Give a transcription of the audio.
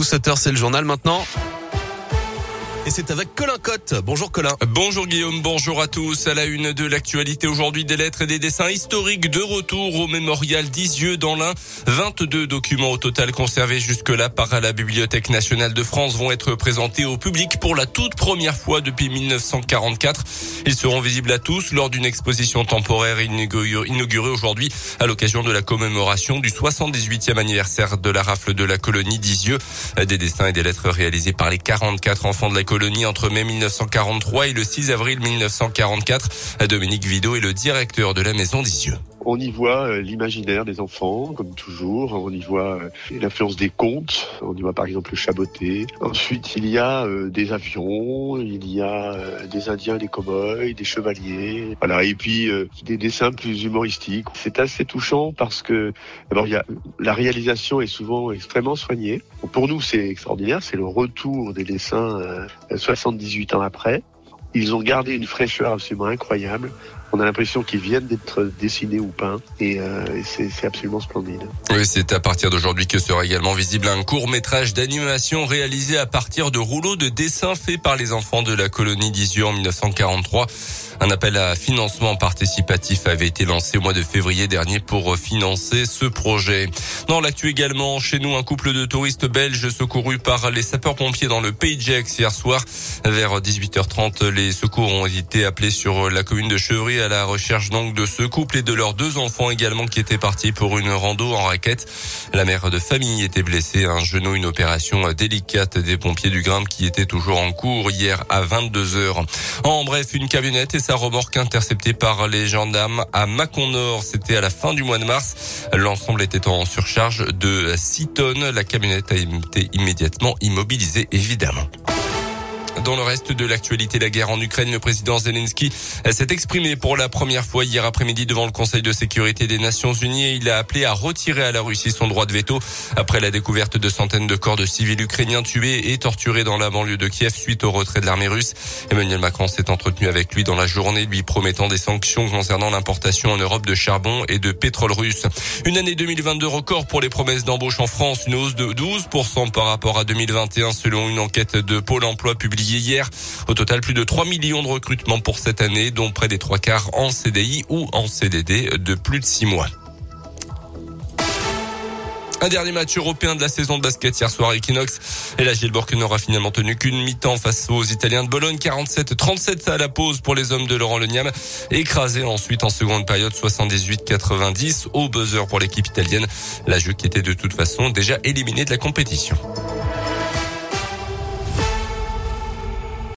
tous, 7h c'est le journal maintenant. Et c'est avec Colin Cotte. Bonjour Colin. Bonjour Guillaume, bonjour à tous. À la une de l'actualité aujourd'hui, des lettres et des dessins historiques de retour au mémorial d'Isieux dans l'Ain. 22 documents au total conservés jusque-là par la Bibliothèque nationale de France vont être présentés au public pour la toute première fois depuis 1944. Ils seront visibles à tous lors d'une exposition temporaire inaugurée aujourd'hui à l'occasion de la commémoration du 78e anniversaire de la rafle de la colonie d'Isieux. Des dessins et des lettres réalisés par les 44 enfants de la colonie entre mai 1943 et le 6 avril 1944. Dominique Vido est le directeur de la maison d'Isieux. On y voit euh, l'imaginaire des enfants, comme toujours. On y voit euh, l'influence des contes. On y voit par exemple le chaboté. Ensuite, il y a euh, des avions, il y a des Indiens, des cow-boys, des chevaliers. Voilà. Et puis des dessins plus humoristiques. C'est assez touchant parce que d'abord, il y a la réalisation est souvent extrêmement soignée. Pour nous, c'est extraordinaire. C'est le retour des dessins 78 ans après. Ils ont gardé une fraîcheur absolument incroyable. On a l'impression qu'ils viennent d'être dessinés ou peints et, euh, c'est absolument splendide. Oui, c'est à partir d'aujourd'hui que sera également visible un court métrage d'animation réalisé à partir de rouleaux de dessins faits par les enfants de la colonie d'Isieux en 1943. Un appel à financement participatif avait été lancé au mois de février dernier pour financer ce projet. Dans l'actu également, chez nous, un couple de touristes belges secourus par les sapeurs-pompiers dans le Pays de Gex hier soir. Vers 18h30, les secours ont été appelés sur la commune de Chevry à la recherche donc de ce couple et de leurs deux enfants également qui étaient partis pour une rando en raquette. La mère de famille était blessée à un genou, une opération délicate des pompiers du Grimpe qui était toujours en cours hier à 22h. En bref, une camionnette et sa remorque interceptée par les gendarmes à Mâcon-Nord. C'était à la fin du mois de mars. L'ensemble était en surcharge de 6 tonnes. La camionnette a été immédiatement immobilisée, évidemment. Dans le reste de l'actualité, la guerre en Ukraine, le président Zelensky s'est exprimé pour la première fois hier après-midi devant le Conseil de sécurité des Nations Unies et il a appelé à retirer à la Russie son droit de veto après la découverte de centaines de corps de civils ukrainiens tués et torturés dans la banlieue de Kiev suite au retrait de l'armée russe. Emmanuel Macron s'est entretenu avec lui dans la journée, lui promettant des sanctions concernant l'importation en Europe de charbon et de pétrole russe. Une année 2022 record pour les promesses d'embauche en France, une hausse de 12% par rapport à 2021 selon une enquête de Pôle emploi publiée hier. Au total, plus de 3 millions de recrutements pour cette année, dont près des trois quarts en CDI ou en CDD de plus de 6 mois. Un dernier match européen de la saison de basket hier soir à Equinox. Et la Gilbourg n'aura finalement tenu qu'une mi-temps face aux Italiens de Bologne. 47-37 à la pause pour les hommes de Laurent Leniam. Écrasé ensuite en seconde période 78-90 au buzzer pour l'équipe italienne. La jeu qui était de toute façon déjà éliminée de la compétition.